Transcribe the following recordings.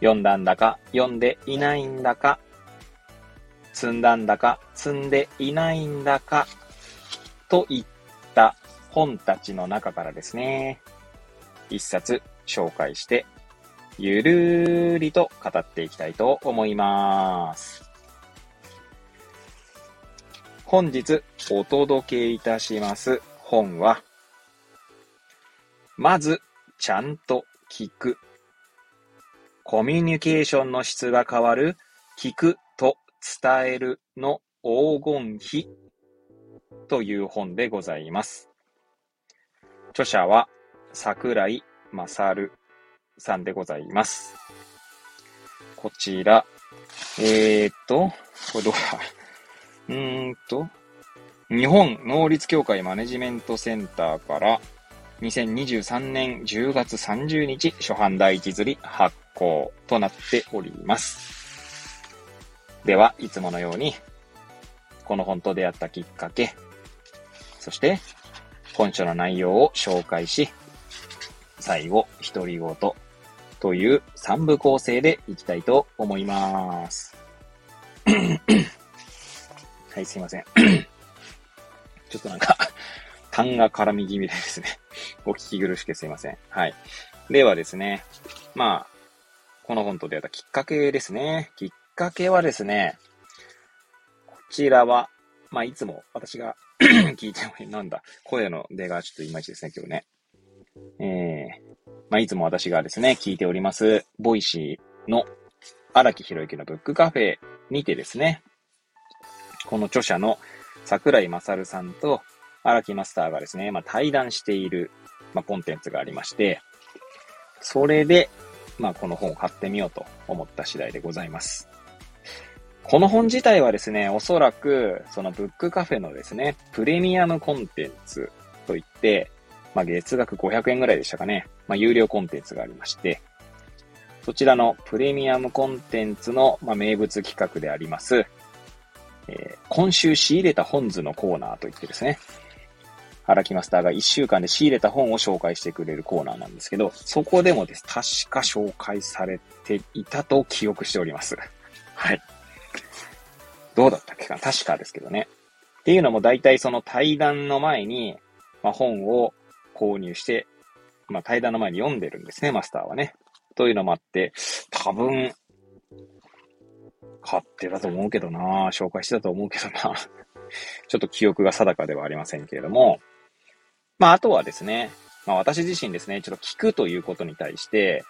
読んだんだか、読んでいないんだか、積んだんだか、積んでいないんだか、といった本たちの中からですね、一冊紹介して、ゆるーりと語っていきたいと思います。本日お届けいたします本は、まず、ちゃんと聞く。コミュニケーションの質が変わる、聞くと伝えるの黄金比という本でございます。著者は桜井勝さんでございます。こちら、えー、っと、これどうだ？うーんと、日本能率協会マネジメントセンターから2023年10月30日初版第一釣り発行となっております。では、いつものように、この本と出会ったきっかけ、そして本書の内容を紹介し、最後、独り言という3部構成でいきたいと思います。はい、すいません。ちょっとなんか痰が絡み気味でですねお聞き苦しくすいません。はい。ではですね、まあ、この本と出会ったきっかけですね。きっかけはですね、こちらは、まあ、いつも私が 聞いても、なんだ、声の出がちょっといまいちですね、今日ね。えー、まあ、いつも私がですね、聞いております、ボイシーの荒木博行のブックカフェにてですね、この著者の櫻井将さんと荒木マスターがですね、まあ、対談している、まあ、コンテンツがありまして、それで、まあ、この本を買ってみようと思った次第でございます。この本自体はですね、おそらく、そのブックカフェのですね、プレミアムコンテンツといって、まあ、月額500円ぐらいでしたかね。まあ、有料コンテンツがありまして、そちらのプレミアムコンテンツの、まあ、名物企画であります、えー、今週仕入れた本図のコーナーといってですね、荒木マスターが1週間で仕入れた本を紹介してくれるコーナーなんですけど、そこでもです、確か紹介されていたと記憶しております。はい。どうだったっけか確かですけどね。っていうのも大体その対談の前に、まあ、本を購入して、まあ、対談の前に読んでるんですね、マスターはね。というのもあって、多分、買ってたと思うけどな紹介してたと思うけどなちょっと記憶が定かではありませんけれども、まあ、あとはですね、まあ、私自身ですね、ちょっと聞くということに対して、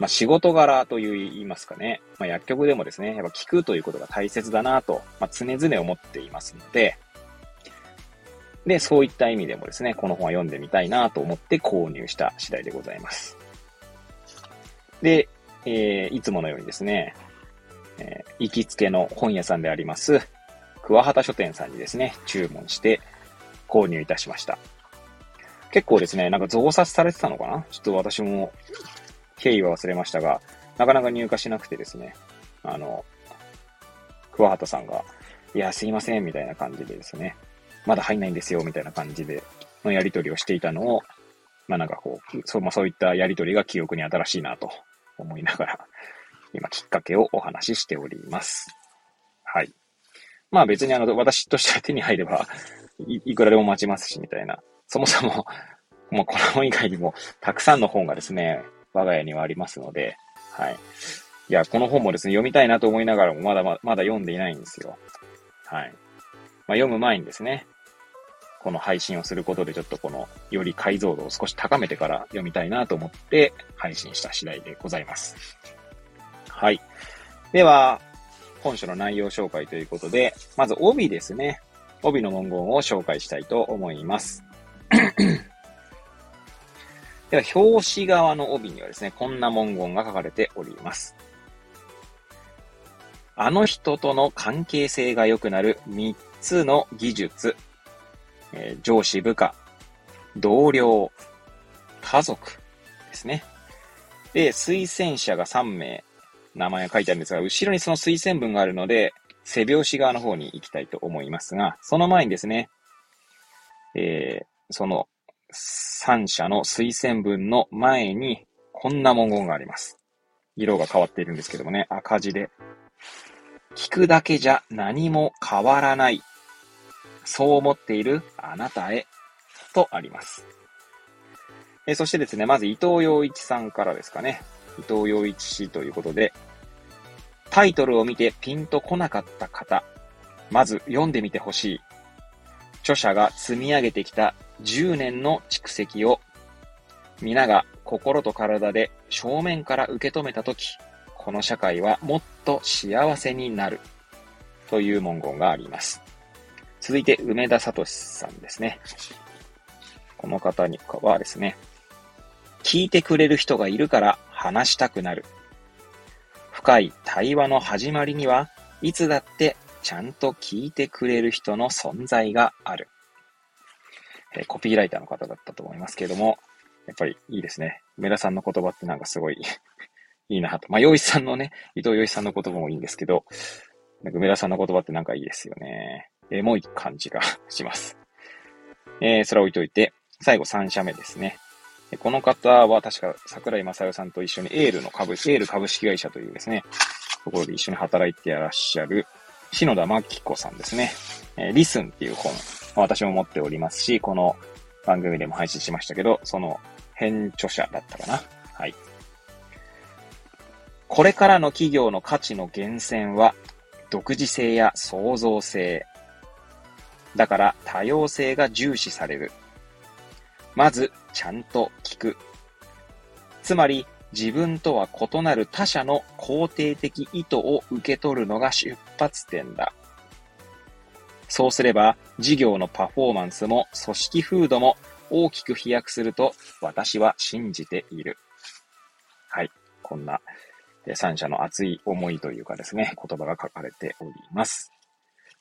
まあ、仕事柄と言いますかね、まあ、薬局でもですね、やっぱ聞くということが大切だなと、まあ、常々思っていますので、で、そういった意味でもですね、この本は読んでみたいなと思って購入した次第でございます。で、えー、いつものようにですね、えー、行きつけの本屋さんであります、桑畑書店さんにですね、注文して購入いたしました。結構ですね、なんか増刷されてたのかな？ちょっと私も経緯は忘れましたが、なかなか入荷しなくてですね、あの、桑畑さんが、いや、すいません、みたいな感じでですね、まだ入んないんですよ、みたいな感じで、のやりとりをしていたのを、まあなんかこう、そう、まあそういったやりとりが記憶に新しいなと思いながら、今きっかけをお話ししております。はい。まあ別にあの、私としては手に入ればい、いくらでも待ちますし、みたいな。そもそも、もうこの本以外にも、たくさんの本がですね、我が家にはありますので、はい。いや、この本もですね、読みたいなと思いながらも、まだまだ、まだ読んでいないんですよ。はい。まあ、読む前にですね、この配信をすることでちょっとこの、より解像度を少し高めてから読みたいなと思って配信した次第でございます。はい。では、本書の内容紹介ということで、まず帯ですね。帯の文言を紹介したいと思います。では、表紙側の帯にはですね、こんな文言が書かれております。あの人との関係性が良くなる3つの技術、えー、上司部下、同僚、家族ですね。で、推薦者が3名、名前が書いてあるんですが、後ろにその推薦文があるので、背拍子側の方に行きたいと思いますが、その前にですね、えー、その3社の推薦文の前に、こんな文言があります。色が変わっているんですけどもね、赤字で。聞くだけじゃ何も変わらない。そう思っているあなたへ。とあります。えそしてですね、まず伊藤洋一さんからですかね。伊藤洋一氏ということで、タイトルを見てピンとこなかった方、まず読んでみてほしい。著者が積み上げてきた10年の蓄積を、皆が心と体で正面から受け止めたとき、この社会はもっと幸せになる。という文言があります。続いて、梅田聡さんですね。この方にはですね、聞いてくれる人がいるから話したくなる。深い対話の始まりには、いつだってちゃんと聞いてくれる人の存在がある。えコピーライターの方だったと思いますけれども、やっぱりいいですね。梅田さんの言葉ってなんかすごい いいなと。まあ、洋一さんのね、伊藤洋一さんの言葉もいいんですけど、なんか梅田さんの言葉ってなんかいいですよね。エモい感じが します。えー、それは置いといて、最後3社目ですね。この方は確か桜井正代さんと一緒にエールの株、エール株式会社というですね、ところで一緒に働いていらっしゃる篠田真紀子さんですね。えー、リスンっていう本、私も持っておりますし、この番組でも配信しましたけど、その編著者だったかな。はい。これからの企業の価値の源泉は、独自性や創造性。だから多様性が重視される。まず、ちゃんと聞く。つまり、自分とは異なる他者の肯定的意図を受け取るのが出発点だ。そうすれば、事業のパフォーマンスも組織風土も大きく飛躍すると私は信じている。はい。こんな三者の熱い思いというかですね、言葉が書かれております。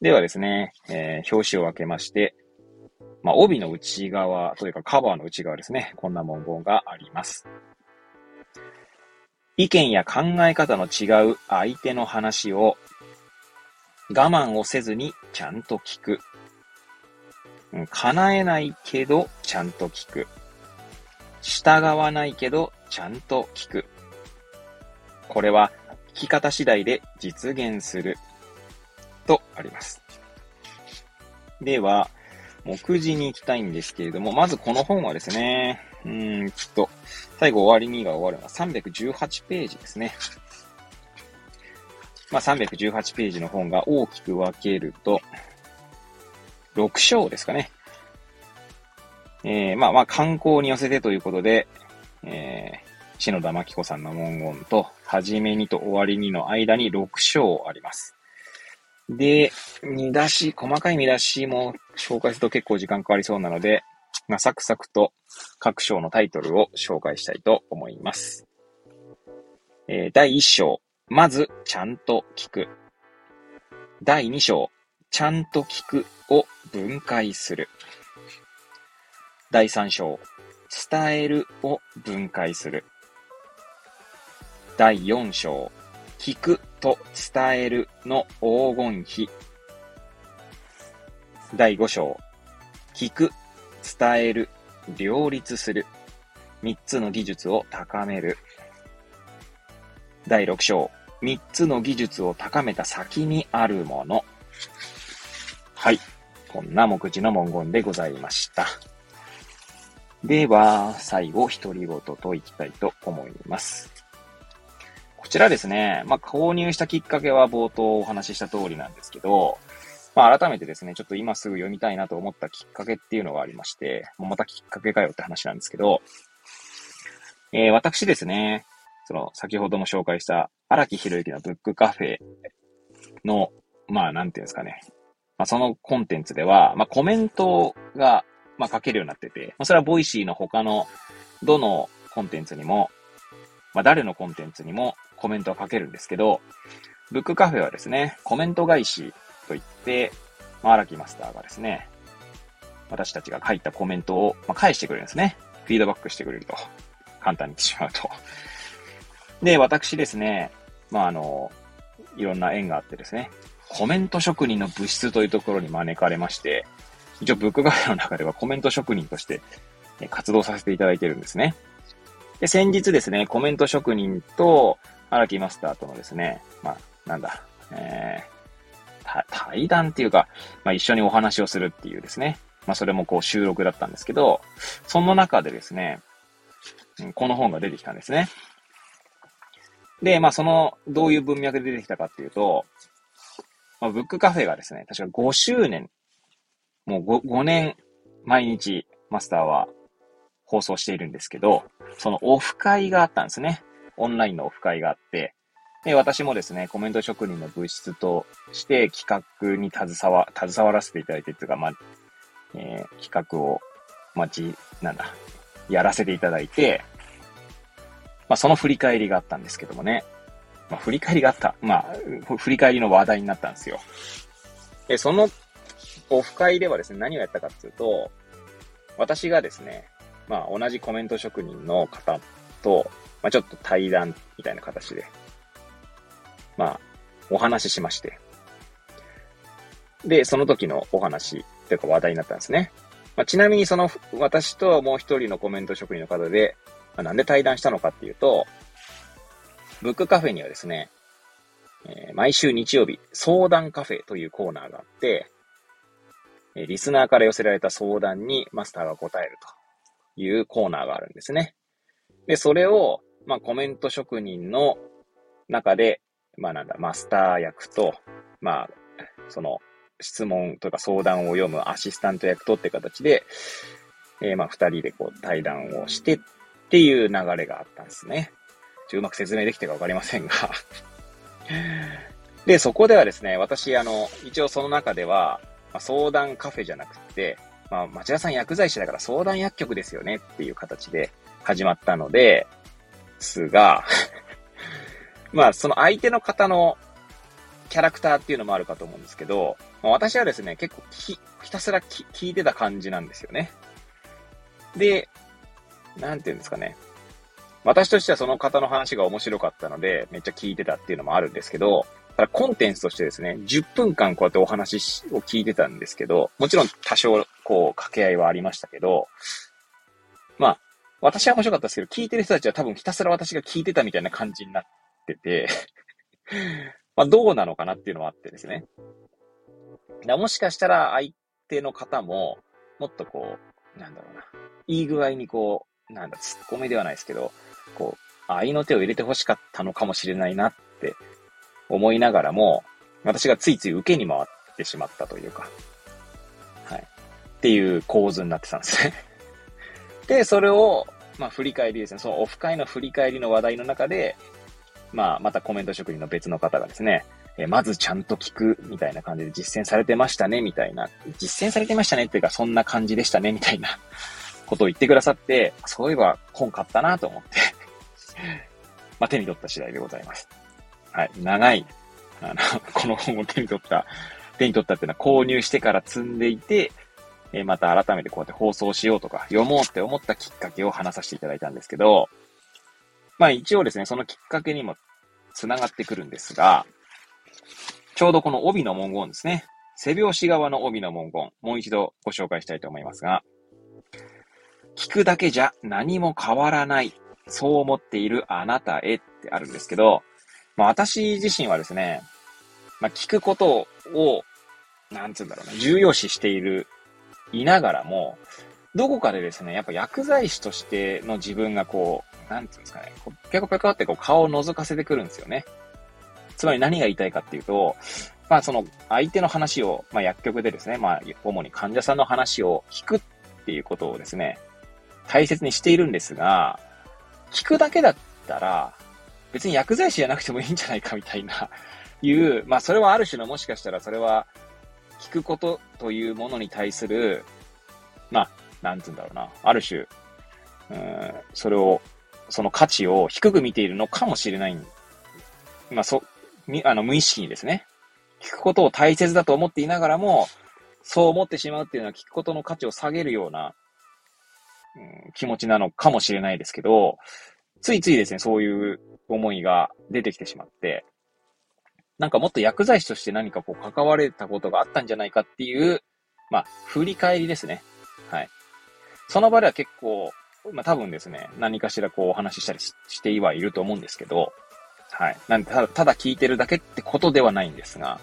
ではですね、えー、表紙を分けまして、まあ、帯の内側というかカバーの内側ですね、こんな文言があります。意見や考え方の違う相手の話を我慢をせずにちゃんと聞く。叶えないけどちゃんと聞く。従わないけどちゃんと聞く。これは聞き方次第で実現するとあります。では、目次に行きたいんですけれども、まずこの本はですね、うんと、最後終わりにが終わるのは318ページですね。まあ、318ページの本が大きく分けると、6章ですかね。えー、まあまあ観光に寄せてということで、えー、篠田真紀子さんの文言と、はじめにと終わりにの間に6章あります。で、見出し、細かい見出しも紹介すると結構時間かかりそうなので、まあ、サクサクと各章のタイトルを紹介したいと思います。えー、第1章、まず、ちゃんと聞く。第2章、ちゃんと聞くを分解する。第3章、伝えるを分解する。第4章、聞くと伝えるの黄金比。第5章、聞く、伝える、両立する。3つの技術を高める。第6章、3つの技術を高めた先にあるもの。はい。こんな目次の文言でございました。では、最後、独り言といきたいと思います。こちらですね、まあ、購入したきっかけは冒頭お話しした通りなんですけど、まあ、改めてですね、ちょっと今すぐ読みたいなと思ったきっかけっていうのがありまして、またきっかけかよって話なんですけど、えー、私ですね、その、先ほども紹介した荒木博行のブックカフェの、まあ、なんていうんですかね。まあ、そのコンテンツでは、まあ、コメントが、まあ、書けるようになってて、まあ、それはボイシーの他のどのコンテンツにも、まあ、誰のコンテンツにもコメントは書けるんですけど、ブックカフェはですね、コメント返しといって、まあ、荒木マスターがですね、私たちが書いたコメントを、まあ、返してくれるんですね。フィードバックしてくれると。簡単に言ってしまうと。で、私ですね、まあ、あの、いろんな縁があってですね、コメント職人の物質というところに招かれまして、一応ブックカフェの中ではコメント職人として活動させていただいてるんですね。で、先日ですね、コメント職人と荒木マスターとのですね、まあ、なんだ、えー、対談っていうか、まあ、一緒にお話をするっていうですね、まあ、それもこう収録だったんですけど、その中でですね、この本が出てきたんですね。で、まあ、その、どういう文脈で出てきたかっていうと、まあ、ブックカフェがですね、確か5周年、もう 5, 5年、毎日、マスターは放送しているんですけど、そのオフ会があったんですね。オンラインのオフ会があって、で、私もですね、コメント職人の物質として企画に携わ、携わらせていただいて、というか、まあ、えー、企画を、まあ、じ、なんだ、やらせていただいて、まあ、その振り返りがあったんですけどもね。まあ、振り返りがあった。まあ、振り返りの話題になったんですよ。で、そのオフ会ではですね、何をやったかっていうと、私がですね、まあ、同じコメント職人の方と、まあ、ちょっと対談みたいな形で、まあ、お話ししまして。で、その時のお話というか話題になったんですね。まあ、ちなみにその、私ともう一人のコメント職人の方で、まあ、なんで対談したのかっていうと、ブックカフェにはですね、えー、毎週日曜日、相談カフェというコーナーがあって、えー、リスナーから寄せられた相談にマスターが答えるというコーナーがあるんですね。で、それを、まあ、コメント職人の中で、まあなんだ、マスター役と、まあ、その、質問とか相談を読むアシスタント役とって形で、えー、まあ二人でこう対談をしてっっていう流れがあったんですね。ちょうまく説明できてかわかりませんがで、そこではですね、私、あの、一応その中では、まあ、相談カフェじゃなくて、まあ、町田さん薬剤師だから相談薬局ですよねっていう形で始まったので、すが まあ、その相手の方のキャラクターっていうのもあるかと思うんですけど、まあ、私はですね、結構ひたすら聞いてた感じなんですよね。で、なんていうんですかね。私としてはその方の話が面白かったので、めっちゃ聞いてたっていうのもあるんですけど、ただコンテンツとしてですね、10分間こうやってお話を聞いてたんですけど、もちろん多少こう掛け合いはありましたけど、まあ、私は面白かったですけど、聞いてる人たちは多分ひたすら私が聞いてたみたいな感じになってて まあどうなのかなっていうのはあってですね。もしかしたら相手の方も、もっとこう、なんだろうな、いい具合にこう、なんだ、突っ込みではないですけど、こう、愛の手を入れて欲しかったのかもしれないなって思いながらも、私がついつい受けに回ってしまったというか、はい。っていう構図になってたんですね。で、それを、まあ、振り返りですね、そのオフ会の振り返りの話題の中で、まあ、またコメント職人の別の方がですね、えまずちゃんと聞くみたいな感じで実践されてましたね、みたいな。実践されてましたねっていうか、そんな感じでしたね、みたいなことを言ってくださって、そういえば本買ったなと思って まあ、手に取った次第でございます。はい。長い、あの、この本を手に取った、手に取ったっていうのは購入してから積んでいて、えまた改めてこうやって放送しようとか、読もうって思ったきっかけを話させていただいたんですけど、まあ一応ですね、そのきっかけにも繋がってくるんですが、ちょうどこの帯の文言ですね。背拍子側の帯の文言、もう一度ご紹介したいと思いますが、聞くだけじゃ何も変わらない。そう思っているあなたへってあるんですけど、まあ私自身はですね、まあ聞くことを、なんつうんだろうな、重要視している、いながらも、どこかでですね、やっぱ薬剤師としての自分がこう、なんつうんですかね、こうぴょこぴょこってこう顔を覗かせてくるんですよね。つまり何が言いたいかっていうと、まあその相手の話を、まあ薬局でですね、まあ主に患者さんの話を聞くっていうことをですね、大切にしているんですが、聞くだけだったら、別に薬剤師じゃなくてもいいんじゃないかみたいな、いう、まあそれはある種のもしかしたらそれは、聞くことというものに対する、まあ、なんつうんだろうな、ある種、うん、それを、その価値を低く見ているのかもしれない。まあ、そ、み、あの、無意識にですね。聞くことを大切だと思っていながらも、そう思ってしまうっていうのは聞くことの価値を下げるような、気持ちなのかもしれないですけど、ついついですね、そういう思いが出てきてしまって、なんかもっと薬剤師として何かこう関われたことがあったんじゃないかっていう、まあ、振り返りですね。はい。その場では結構、まあ多分ですね、何かしらこうお話ししたりしてはいると思うんですけど、はい。なんでただ、ただ聞いてるだけってことではないんですが、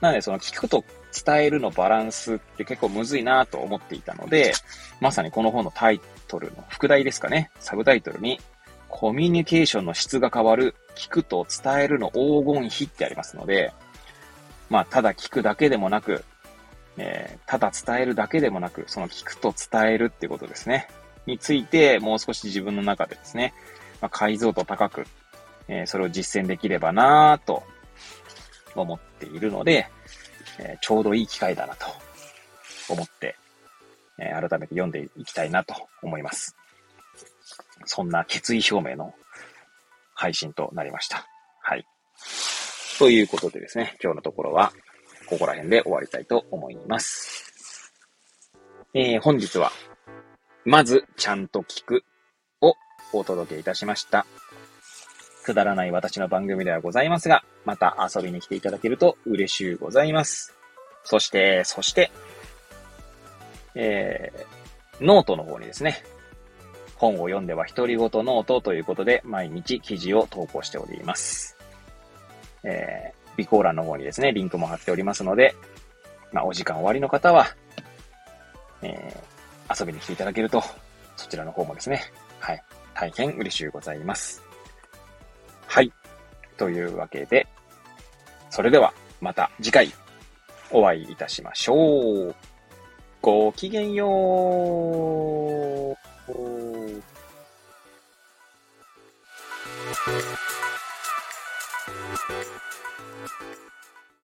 なのでその聞くと伝えるのバランスって結構むずいなと思っていたので、まさにこの本のタイトルの副題ですかね、サブタイトルに、コミュニケーションの質が変わる、聞くと伝えるの黄金比ってありますので、まあ、ただ聞くだけでもなく、えー、ただ伝えるだけでもなく、その聞くと伝えるってことですね。について、もう少し自分の中でですね、まあ、解像度高く、えー、それを実践できればなぁと思っているので、えー、ちょうどいい機会だなと思って、えー、改めて読んでいきたいなと思います。そんな決意表明の配信となりました。はい。ということでですね、今日のところは、ここら辺で終わりたいと思います。えー、本日は、まず、ちゃんと聞くをお届けいたしました。くだらない私の番組ではございますが、また遊びに来ていただけると嬉しゅうございます。そして、そして、えー、ノートの方にですね、本を読んでは独り言ノートということで、毎日記事を投稿しております。えー、備考欄の方にですね、リンクも貼っておりますので、まあ、お時間おありの方は、えー、遊びに来ていただけると、そちらの方もですね、はい、大変嬉しゅうございます。はい。というわけで、それではまた次回お会いいたしましょう。ごきげんよう。